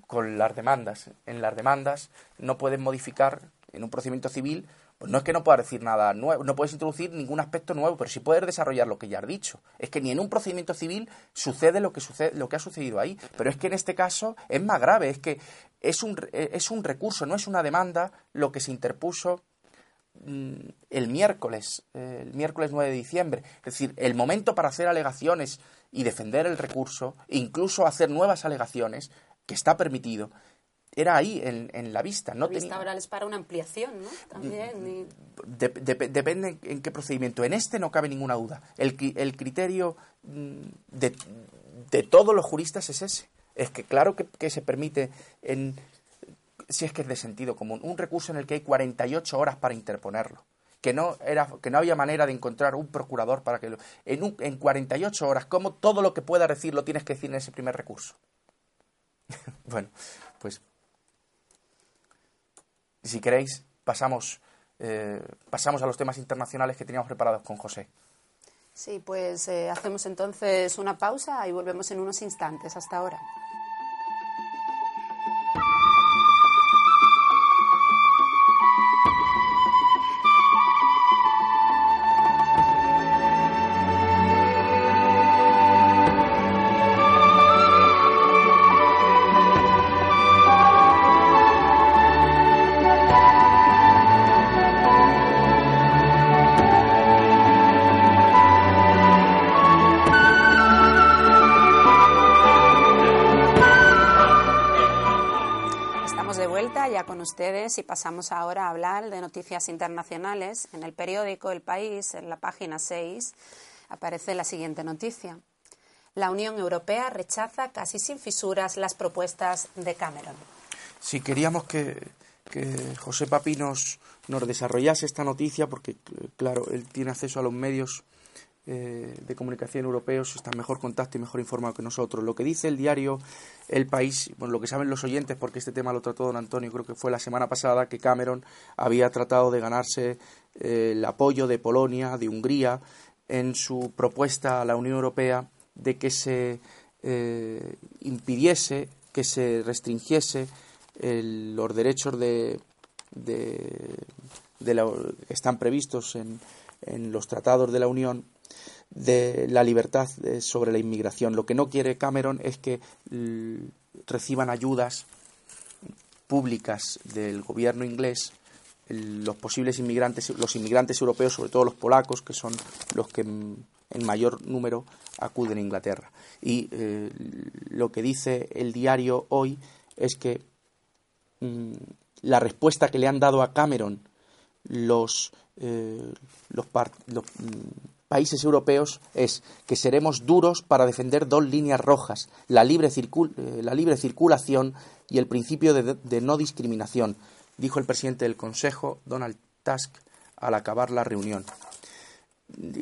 Speaker 2: con las demandas. En las demandas no pueden modificar en un procedimiento civil, pues no es que no puedas decir nada nuevo, no puedes introducir ningún aspecto nuevo, pero sí puedes desarrollar lo que ya has dicho. Es que ni en un procedimiento civil sucede lo que sucede, lo que ha sucedido ahí, pero es que en este caso es más grave, es que es un, es un recurso, no es una demanda lo que se interpuso el miércoles, el miércoles 9 de diciembre. Es decir, el momento para hacer alegaciones y defender el recurso, incluso hacer nuevas alegaciones, que está permitido, era ahí, en, la vista. No
Speaker 1: la vista oral es para una ampliación, ¿no? También.
Speaker 2: depende en qué procedimiento. En este no cabe ninguna duda. El, el criterio mm, de, de, todos los juristas es ese. Es que claro que, que se permite en si es que es de sentido común, un recurso en el que hay 48 horas para interponerlo, que no, era, que no había manera de encontrar un procurador para que lo... En, un, en 48 horas, ¿cómo todo lo que pueda decir lo tienes que decir en ese primer recurso? [LAUGHS] bueno, pues si queréis, pasamos, eh, pasamos a los temas internacionales que teníamos preparados con José.
Speaker 1: Sí, pues eh, hacemos entonces una pausa y volvemos en unos instantes. Hasta ahora. Ustedes y pasamos ahora a hablar de noticias internacionales. En el periódico El País, en la página 6, aparece la siguiente noticia. La Unión Europea rechaza casi sin fisuras las propuestas de Cameron.
Speaker 2: Si queríamos que, José Papi nos desarrollase esta noticia, porque claro, él tiene acceso a los medios eh, de comunicación europeos están mejor contacto y mejor informado que nosotros. Lo que dice el diario El País, bueno, lo que saben los oyentes, porque este tema lo trató don Antonio, creo que fue la semana pasada, que Cameron había tratado de ganarse eh, el apoyo de Polonia, de Hungría, en su propuesta a la Unión Europea de que se eh, impidiese, que se restringiese los derechos de, de, que están previstos en, en los tratados de la Unión de la libertad sobre la inmigración. Lo que no quiere Cameron es que reciban ayudas públicas del gobierno inglés los posibles inmigrantes, los inmigrantes europeos, sobre todo los polacos, que son los que en mayor número acuden a Inglaterra. Y eh, lo que dice el diario hoy es que mm, la respuesta que le han dado a Cameron los, eh, los, mm, países europeos es que seremos duros para defender dos líneas rojas, la libre, eh, la libre circulación y el principio de, no discriminación, dijo el presidente del Consejo, Donald Tusk, al acabar la reunión.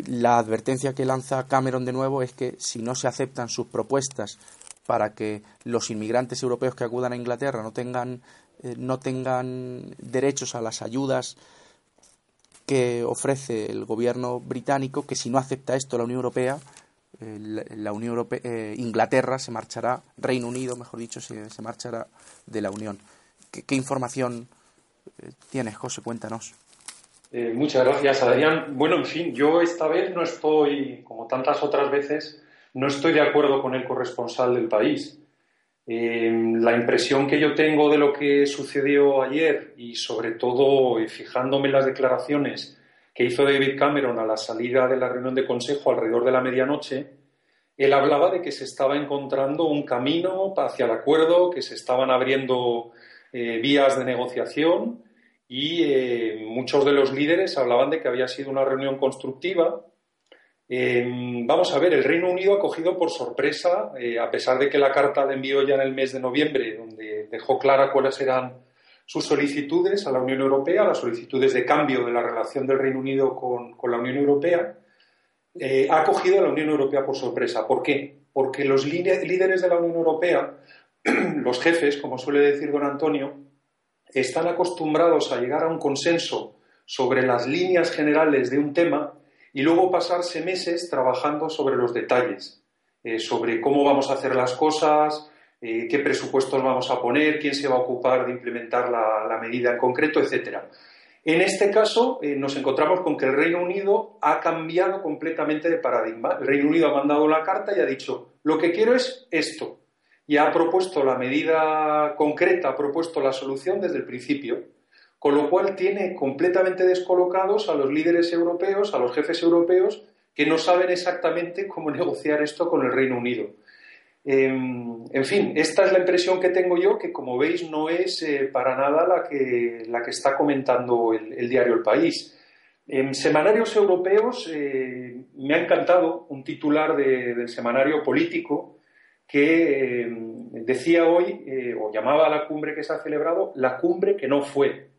Speaker 2: La advertencia que lanza Cameron de nuevo es que si no se aceptan sus propuestas para que los inmigrantes europeos que acudan a Inglaterra no tengan, eh, no tengan derechos a las ayudas que ofrece el gobierno británico que si no acepta esto la Unión Europea, eh, la, Unión Europea eh, Inglaterra se marchará, Reino Unido, mejor dicho, se, marchará de la Unión. ¿Qué, información eh, tienes, José? Cuéntanos.
Speaker 3: muchas gracias, Adrián. Bueno, en fin, yo esta vez no estoy, como tantas otras veces, no estoy de acuerdo con el corresponsal del país. La impresión que yo tengo de lo que sucedió ayer y sobre todo fijándome en las declaraciones que hizo David Cameron a la salida de la reunión de consejo alrededor de la medianoche, él hablaba de que se estaba encontrando un camino hacia el acuerdo, que se estaban abriendo eh, vías de negociación y eh, muchos de los líderes hablaban de que había sido una reunión constructiva Em, vamos a ver, el Reino Unido ha cogido por sorpresa, eh, a pesar de que la carta la envió ya en el mes de noviembre, donde dejó clara cuáles eran sus solicitudes a la Unión Europea, las solicitudes de cambio de la relación del Reino Unido con, la Unión Europea, eh, ha cogido a la Unión Europea por sorpresa. ¿Por qué? Porque los líderes de la Unión Europea, [CLEARS THROAT] los jefes, como suele decir don Antonio, están acostumbrados a llegar a un consenso sobre las líneas generales de un tema y luego pasarse meses trabajando sobre los detalles, eh, sobre cómo vamos a hacer las cosas, eh, qué presupuestos vamos a poner, quién se va a ocupar de implementar la, medida en concreto, etc. En este caso, eh, nos encontramos con que el Reino Unido ha cambiado completamente de paradigma. El Reino Unido ha mandado la carta y ha dicho, lo que quiero es esto. Y ha propuesto la medida concreta, ha propuesto la solución desde el principio con lo cual tiene completamente descolocados a los líderes europeos, a los jefes europeos, que no saben exactamente cómo [LAUGHS] negociar esto con el Reino Unido. Em, en fin, esta es la impresión que tengo yo, que como veis no es eh, para nada la que, la que está comentando el, diario El País. En semanarios europeos eh, me ha encantado un titular del semanario político que em, decía hoy, eh, o llamaba a la cumbre que se ha celebrado, la cumbre que no fue.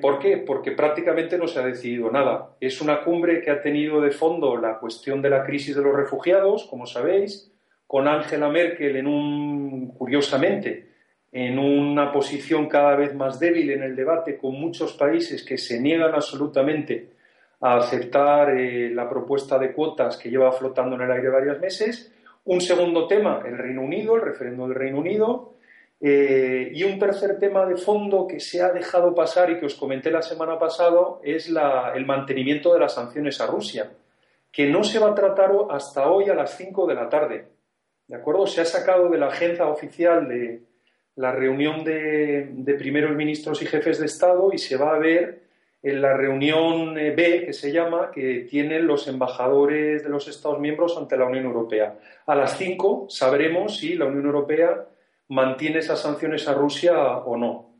Speaker 3: ¿Por qué? Porque prácticamente no se ha decidido nada. Es una cumbre que ha tenido de fondo la cuestión de la crisis de los refugiados, como sabéis, con Angela Merkel en un, curiosamente, en una posición cada vez más débil en el debate, con muchos países que se niegan absolutamente a aceptar eh, la propuesta de cuotas que lleva flotando en el aire varios meses. Un segundo tema, el Reino Unido, el referéndum del Reino Unido. Eh, y un tercer tema de fondo que se ha dejado pasar y que os comenté la semana pasada es el mantenimiento de las sanciones a Rusia, que no se va a tratar hasta hoy a las 5 de la tarde. ¿De acuerdo? Se ha sacado de la agenda oficial de la reunión de, de primeros ministros y jefes de Estado y se va a ver en la reunión eh, B, que se llama, que tienen los embajadores de los Estados miembros ante la Unión Europea. A las 5 sabremos si la Unión Europea mantiene esas sanciones a Rusia o no.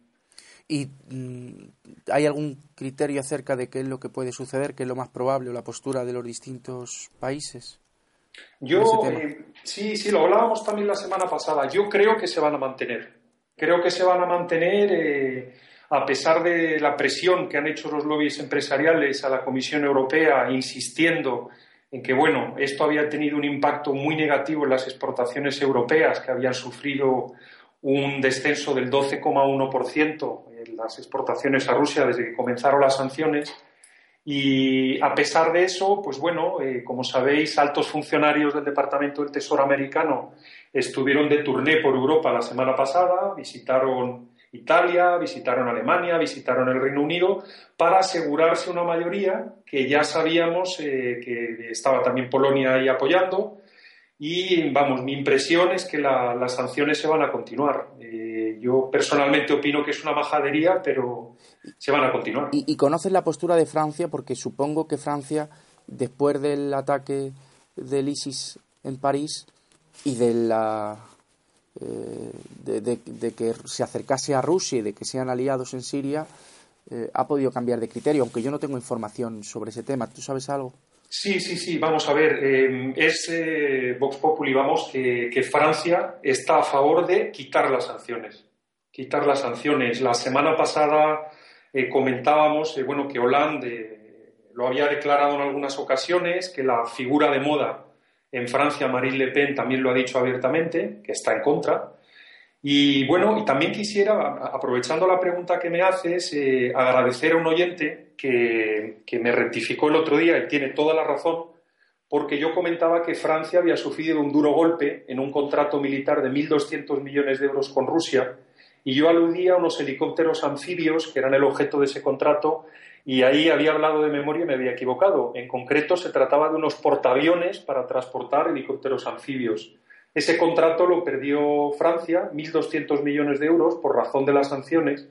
Speaker 2: ¿Y mm, hay algún criterio acerca de qué es lo que puede suceder, qué es lo más probable o la postura de los distintos países?
Speaker 3: Yo, eh, sí, sí, lo hablábamos también la semana pasada. Yo creo que se van a mantener. Creo que se van a mantener eh, a pesar de la presión que han hecho los lobbies empresariales a la Comisión Europea insistiendo en que, bueno, esto había tenido un impacto muy negativo en las exportaciones europeas, que habían sufrido un descenso del 12,1% en las exportaciones a Rusia desde que comenzaron las sanciones. Y a pesar de eso, pues bueno, eh, como sabéis, altos funcionarios del Departamento del Tesoro americano estuvieron de turné por Europa la semana pasada, visitaron Italia, visitaron Alemania, visitaron el Reino Unido para asegurarse una mayoría que ya sabíamos eh, que estaba también Polonia ahí apoyando. Y vamos, mi impresión es que las sanciones se van a continuar. Eh, yo personalmente opino que es una majadería, pero se van a continuar.
Speaker 2: ¿Y, ¿Y conoces la postura de Francia? Porque supongo que Francia, después del ataque del ISIS en París y de la eh, de, que se acercase a Rusia y de que sean aliados en Siria, eh, ha podido cambiar de criterio, aunque yo no tengo información sobre ese tema. ¿Tú sabes algo?
Speaker 3: Sí, sí, sí, vamos a ver. Eh, es Vox Populi, vamos, que, Francia está a favor de quitar las sanciones. Quitar las sanciones. La semana pasada comentábamos, bueno, que Hollande lo había declarado en algunas ocasiones, que la figura de moda en Francia, Marine Le Pen, también lo ha dicho abiertamente, que está en contra. Y bueno, y también quisiera, aprovechando la pregunta que me haces, eh, agradecer a un oyente que, que, me rectificó el otro día y tiene toda la razón, porque yo comentaba que Francia había sufrido un duro golpe en un contrato militar de 1.200 millones de euros con Rusia, y yo aludía a unos helicópteros anfibios que eran el objeto de ese contrato, y ahí había hablado de memoria y me había equivocado. En concreto, se trataba de unos portaaviones para transportar helicópteros anfibios. Ese contrato lo perdió Francia, 1.200 millones de euros por razón de las sanciones.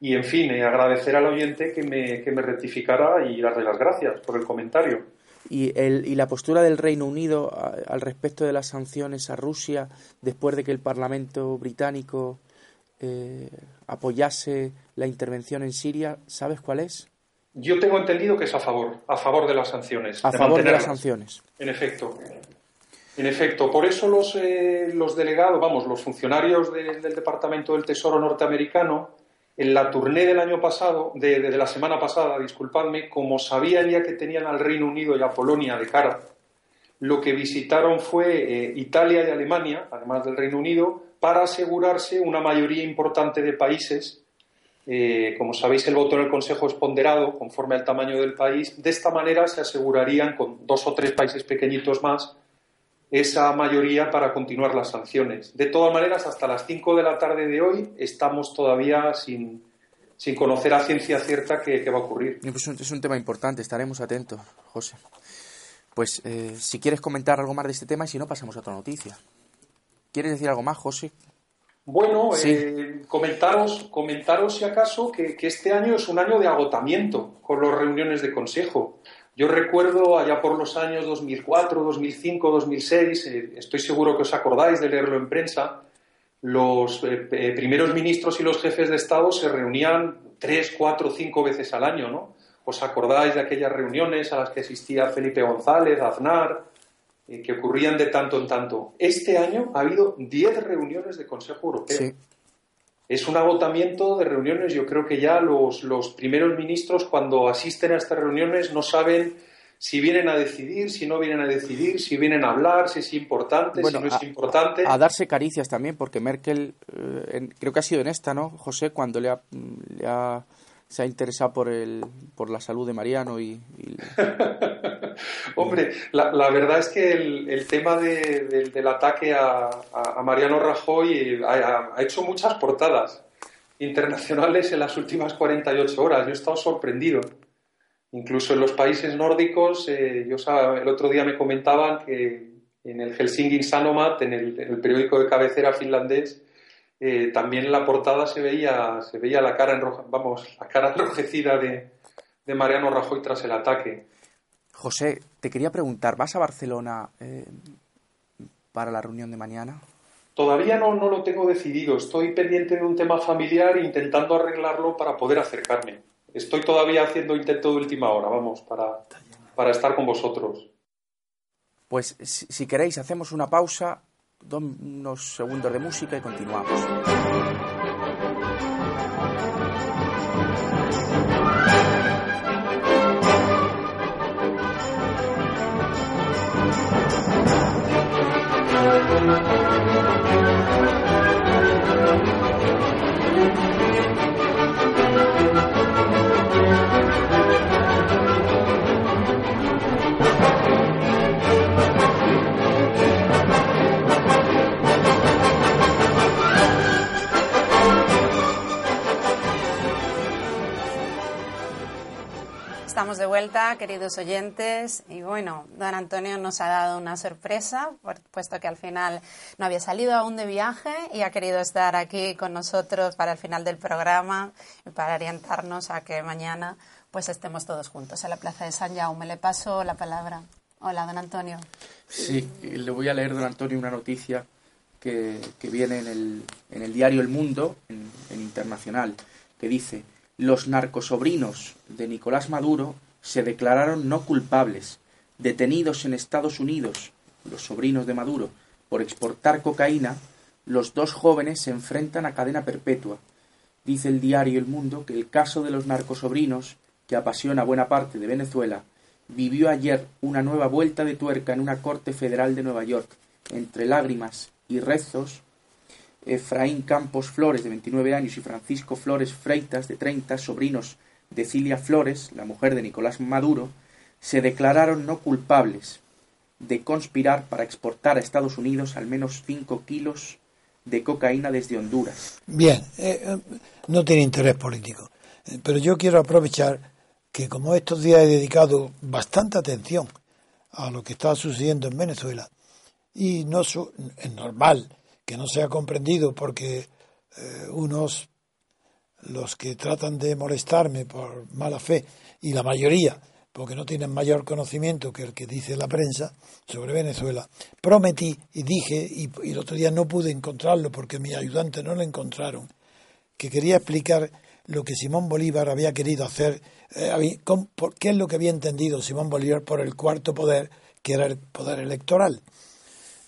Speaker 3: Y, en fin, eh, agradecer al oyente que me, que me rectificara y darle las gracias por el comentario.
Speaker 2: ¿Y, el, y la postura del Reino Unido al respecto de las sanciones a Rusia después de que el Parlamento británico eh, apoyase la intervención en Siria, ¿sabes cuál es?
Speaker 3: Yo tengo entendido que es a favor, a favor de las sanciones.
Speaker 2: A favor de las sanciones.
Speaker 3: En efecto. En efecto, por eso los, eh, los delegados, vamos, los funcionarios del Departamento del Tesoro norteamericano, en la turné del año pasado, de, la semana pasada, disculpadme, como sabían ya que tenían al Reino Unido y a Polonia de cara, lo que visitaron fue eh, Italia y Alemania, además del Reino Unido, para asegurarse una mayoría importante de países. Eh, como sabéis, el voto en el Consejo es ponderado conforme al tamaño del país. De esta manera se asegurarían, con dos o tres países pequeñitos más, esa mayoría para continuar las sanciones. De todas maneras, hasta las 5 de la tarde de hoy estamos todavía sin, sin conocer a ciencia cierta qué, va a ocurrir.
Speaker 2: Pues es un tema importante, estaremos atentos, José. Pues eh, si quieres comentar algo más de este tema y si no, pasamos a otra noticia. ¿Quieres decir algo más, José?
Speaker 3: Bueno, eh, comentaros, comentaros si acaso que, que, este año es un año de agotamiento con las reuniones de consejo. Yo recuerdo allá por los años 2004, 2005, 2006, estoy seguro que os acordáis de leerlo en prensa, los eh, eh, primeros ministros y los jefes de Estado se reunían tres, cuatro, cinco veces al año, ¿no? ¿Os acordáis de aquellas reuniones a las que asistía Felipe González, Aznar, eh, que ocurrían de tanto en tanto? Este año ha habido diez reuniones de Consejo Europeo. Sí es un agotamiento de reuniones. Yo creo que ya los, los primeros ministros, cuando asisten a estas reuniones, no saben si vienen a decidir, si no vienen a decidir, si vienen a hablar, si es importante, si no es importante.
Speaker 2: A, darse caricias también, porque Merkel, eh, creo que ha sido en esta, ¿no, José? Cuando le ha, le ha se ha interesado por, el, por la salud de Mariano y... [LAUGHS]
Speaker 3: Hombre, la, la, verdad es que el, el tema de, del ataque a, a, Mariano Rajoy ha, ha, hecho muchas portadas internacionales en las últimas 48 horas. Yo he estado sorprendido. Incluso en los países nórdicos, eh, yo el otro día me comentaban que en el Helsinki Sanomat, en el, en el periódico de cabecera finlandés, eh, también en la portada se veía, se veía la cara vamos, la cara [LAUGHS] enrojecida de, de, Mariano Rajoy tras el ataque.
Speaker 2: José, te quería preguntar, ¿vas a Barcelona eh, para la reunión de mañana?
Speaker 3: Todavía no, no lo tengo decidido. Estoy pendiente de un tema familiar intentando arreglarlo para poder acercarme. Estoy todavía haciendo intento de última hora, vamos, para, para estar con vosotros.
Speaker 2: Pues si queréis, hacemos una pausa unos segundos de música y continuamos.
Speaker 1: Vuelta, queridos oyentes, y bueno, don Antonio nos ha dado una sorpresa, puesto que al final no había salido aún de viaje y ha querido estar aquí con nosotros para el final del programa y para orientarnos a que mañana pues estemos todos juntos en la Plaza de San Jaume. Le paso la palabra. Hola, don Antonio.
Speaker 2: Sí, le voy a leer, don Antonio, una noticia que, viene en el, en el diario El Mundo, en, en internacional, que dice los narcosobrinos de Nicolás Maduro se declararon no culpables, detenidos en Estados Unidos, los sobrinos de Maduro, por exportar cocaína, los dos jóvenes se enfrentan a cadena perpetua. Dice el diario El Mundo que el caso de los narcosobrinos, que apasiona buena parte de Venezuela, vivió ayer una nueva vuelta de tuerca en una corte federal de Nueva York. Entre lágrimas y rezos, Efraín Campos Flores, de 29 años, y Francisco Flores Freitas, de 30, sobrinos de Cilia Flores, la mujer de Nicolás Maduro, se declararon no culpables de conspirar para exportar a Estados Unidos al menos 5 kilos de cocaína desde Honduras.
Speaker 4: Bien, eh, eh, no tiene interés político, eh, pero yo quiero aprovechar que como estos días he dedicado bastante atención a lo que está sucediendo en Venezuela, y no es normal que no sea comprendido porque unos, los que tratan de molestarme por mala fe, y la mayoría porque no tienen mayor conocimiento que el que dice la prensa sobre Venezuela, prometí y dije, y, el otro día no pude encontrarlo porque mis ayudantes no lo encontraron, que quería explicar lo que Simón Bolívar había querido hacer, eh, qué es lo que había entendido Simón Bolívar por el cuarto poder, que era el poder electoral.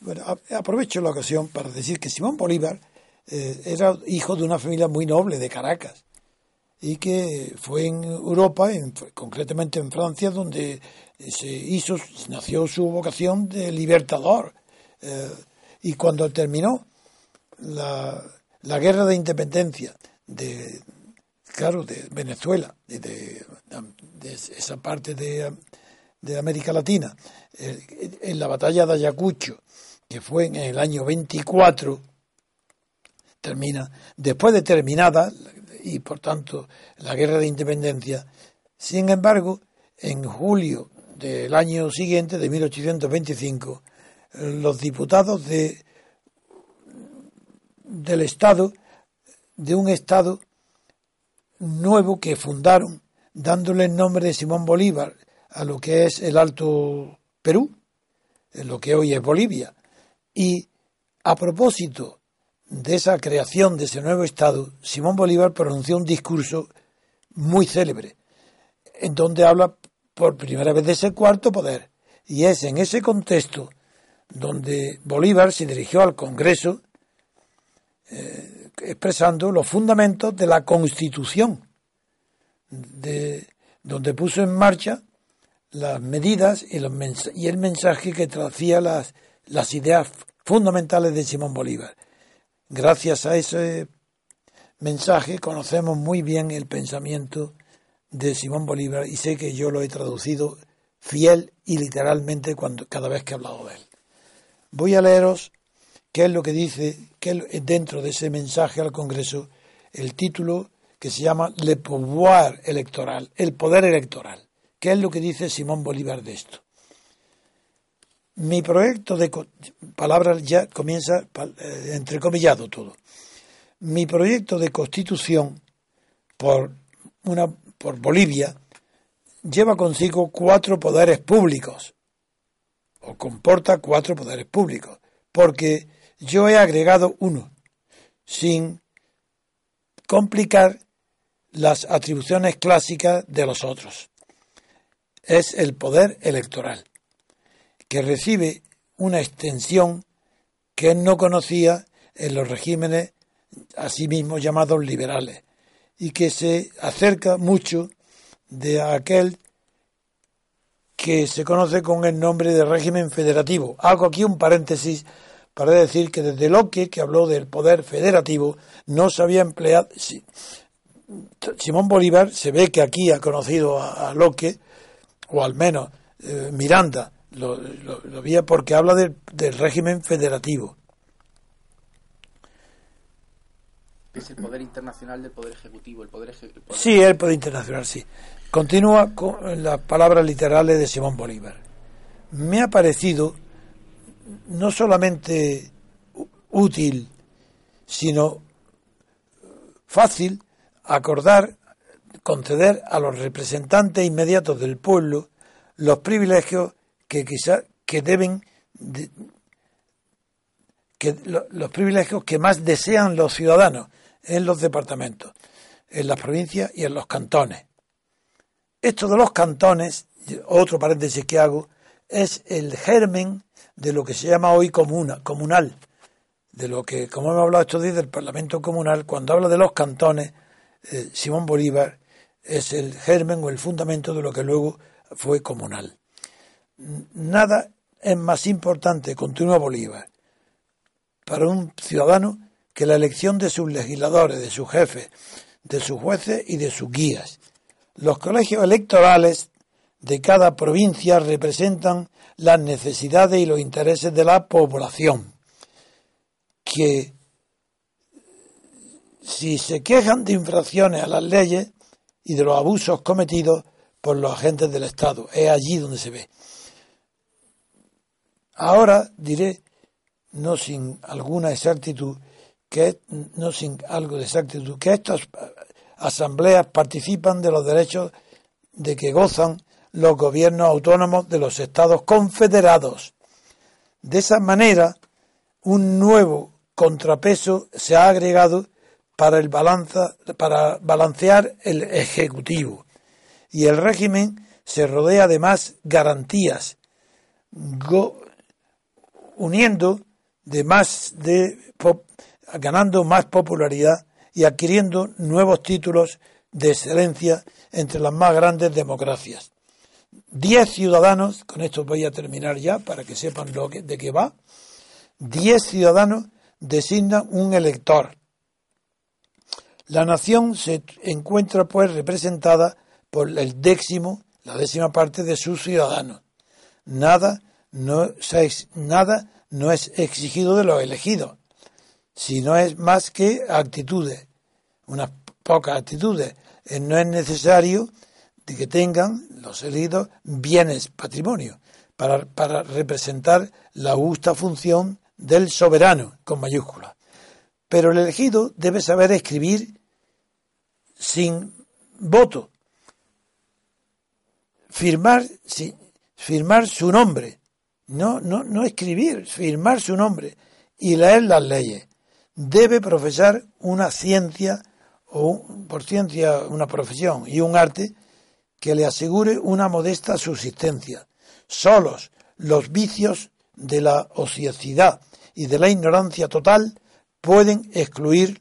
Speaker 4: Bueno, aprovecho la ocasión para decir que Simón Bolívar eh, era hijo de una familia muy noble de Caracas y que fue en Europa, concretamente en Francia, donde se hizo, nació su vocación de libertador. Eh, y cuando terminó la, guerra de independencia de, claro, de Venezuela, de, de, esa parte de, América Latina, eh, en la batalla de Ayacucho, que fue en el año 24, termina, después de terminada y por tanto la guerra de independencia. Sin embargo, en julio del año siguiente, de 1825, los diputados de, del Estado, de un Estado nuevo que fundaron, dándole el nombre de Simón Bolívar a lo que es el Alto Perú, lo que hoy es Bolivia. Y a propósito de esa creación de ese nuevo Estado, Simón Bolívar pronunció un discurso muy célebre, en donde habla por primera vez de ese cuarto poder. Y es en ese contexto donde Bolívar se dirigió al Congreso eh, expresando los fundamentos de la Constitución, de, donde puso en marcha las medidas y, los y el mensaje que tracía las, las ideas fundamentales de Simón Bolívar. Gracias a ese mensaje conocemos muy bien el pensamiento de Simón Bolívar y sé que yo lo he traducido fiel y literalmente cuando, cada vez que he hablado de él. Voy a leeros qué es lo que dice que dentro de ese mensaje al Congreso el título que se llama Le pouvoir electoral, el poder electoral. ¿Qué es lo que dice Simón Bolívar de esto? Mi proyecto de palabras ya comienza eh, entrecomillado todo. Mi proyecto de constitución por una por Bolivia lleva consigo cuatro poderes públicos o comporta cuatro poderes públicos, porque yo he agregado uno sin complicar las atribuciones clásicas de los otros. Es el poder electoral que recibe una extensión que él no conocía en los regímenes asimismo llamados liberales y que se acerca mucho de aquel que se conoce con el nombre de régimen federativo. Hago aquí un paréntesis para decir que desde Locke, que habló del poder federativo, no se había empleado. Simón Bolívar se ve que aquí ha conocido a, Locke, o al menos eh, Miranda, lo, lo, vi porque habla del, régimen federativo.
Speaker 2: Es el poder internacional del poder ejecutivo, el poder,
Speaker 4: Sí, el poder internacional, sí. Continúa con las palabras literales de Simón Bolívar. Me ha parecido no solamente útil, sino fácil acordar, conceder a los representantes inmediatos del pueblo los privilegios que quizá que deben que los privilegios que más desean los ciudadanos en los departamentos, en las provincias y en los cantones. Esto de los cantones, otro paréntesis que hago, es el germen de lo que se llama hoy comuna, comunal, de lo que, como hemos hablado estos días del Parlamento Comunal, cuando habla de los cantones, eh, Simón Bolívar es el germen o el fundamento de lo que luego fue comunal. Nada es más importante, continúa Bolívar, para un ciudadano que la elección de sus legisladores, de sus jefes, de sus jueces y de sus guías. Los colegios electorales de cada provincia representan las necesidades y los intereses de la población, que si se quejan de infracciones a las leyes y de los abusos cometidos por los agentes del Estado, es allí donde se ve. Ahora diré, no sin alguna exactitud, que no sin algo de exactitud, que estas asambleas participan de los derechos de que gozan los gobiernos autónomos de los estados confederados. De esa manera, un nuevo contrapeso se ha agregado para, el balancear el Ejecutivo y el régimen se rodea de más garantías, uniendo de más de ganando más popularidad y adquiriendo nuevos títulos de excelencia entre las más grandes democracias. Diez ciudadanos, con esto voy a terminar ya para que sepan lo que, de qué va, diez ciudadanos designan un elector. La nación se encuentra pues representada por el décimo, la décima parte de sus ciudadanos. Nada no, nada no es exigido de los elegidos, sino es más que actitudes, unas pocas actitudes. Eh, no es necesario de que tengan los elegidos bienes, patrimonio, para, para representar la justa función del soberano, con mayúsculas. Pero el elegido debe saber escribir sin voto, firmar, firmar su nombre, no, no, no escribir, firmar su nombre y leer las leyes. Debe profesar una ciencia o por ciencia una profesión y un arte que le asegure una modesta subsistencia. Solos los vicios de la ociosidad y de la ignorancia total pueden excluir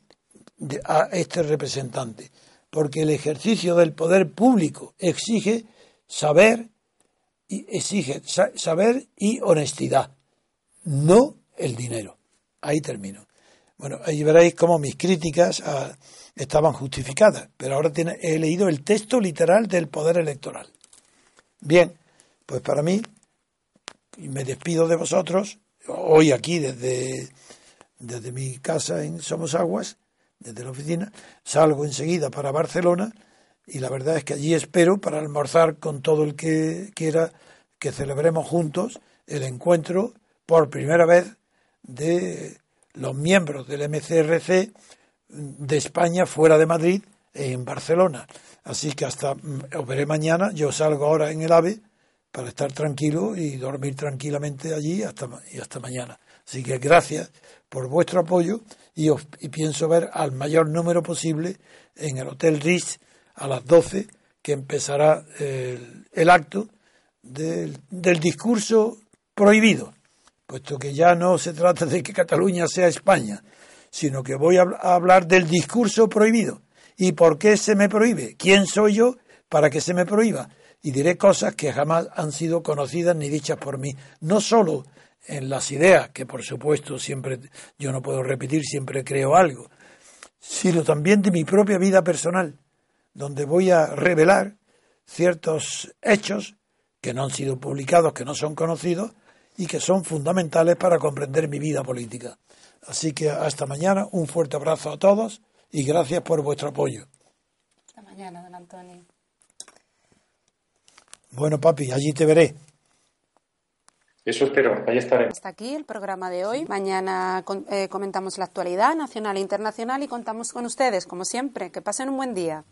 Speaker 4: a este representante, porque el ejercicio del poder público exige saber y exige saber y honestidad, no el dinero. Ahí termino. Bueno, ahí veréis cómo mis críticas a, estaban justificadas, pero ahora tiene, he leído el texto literal del poder electoral. Bien, pues para mí, me despido de vosotros, hoy aquí desde, desde mi casa en Somos Aguas, desde la oficina, salgo enseguida para Barcelona y la verdad es que allí espero para almorzar con todo el que quiera que celebremos juntos el encuentro por primera vez de los miembros del MCRC de España fuera de Madrid en Barcelona. Así que hasta mm, os veré mañana. Yo salgo ahora en el AVE para estar tranquilo y dormir tranquilamente allí hasta, y hasta mañana. Así que gracias por vuestro apoyo y, os, pienso ver al mayor número posible en el Hotel Ritz a las 12 que empezará el, el acto del, del discurso prohibido, puesto que ya no se trata de que Cataluña sea España, sino que voy a hablar del discurso prohibido. ¿Y por qué se me prohíbe? ¿Quién soy yo para que se me prohíba? Y diré cosas que jamás han sido conocidas ni dichas por mí, no solo en las ideas, que por supuesto siempre yo no puedo repetir, siempre creo algo, sino también de mi propia vida personal, donde voy a revelar ciertos hechos que no han sido publicados, que no son conocidos y que son fundamentales para comprender mi vida política. Así que hasta mañana, un fuerte abrazo a todos y gracias por vuestro apoyo.
Speaker 1: Hasta mañana, don Antonio.
Speaker 4: Bueno, papi, allí te veré.
Speaker 3: Eso espero, ahí estaré.
Speaker 1: Hasta aquí el programa de hoy. Mañana eh, comentamos la actualidad nacional e internacional y contamos con ustedes, como siempre. Que pasen un buen día.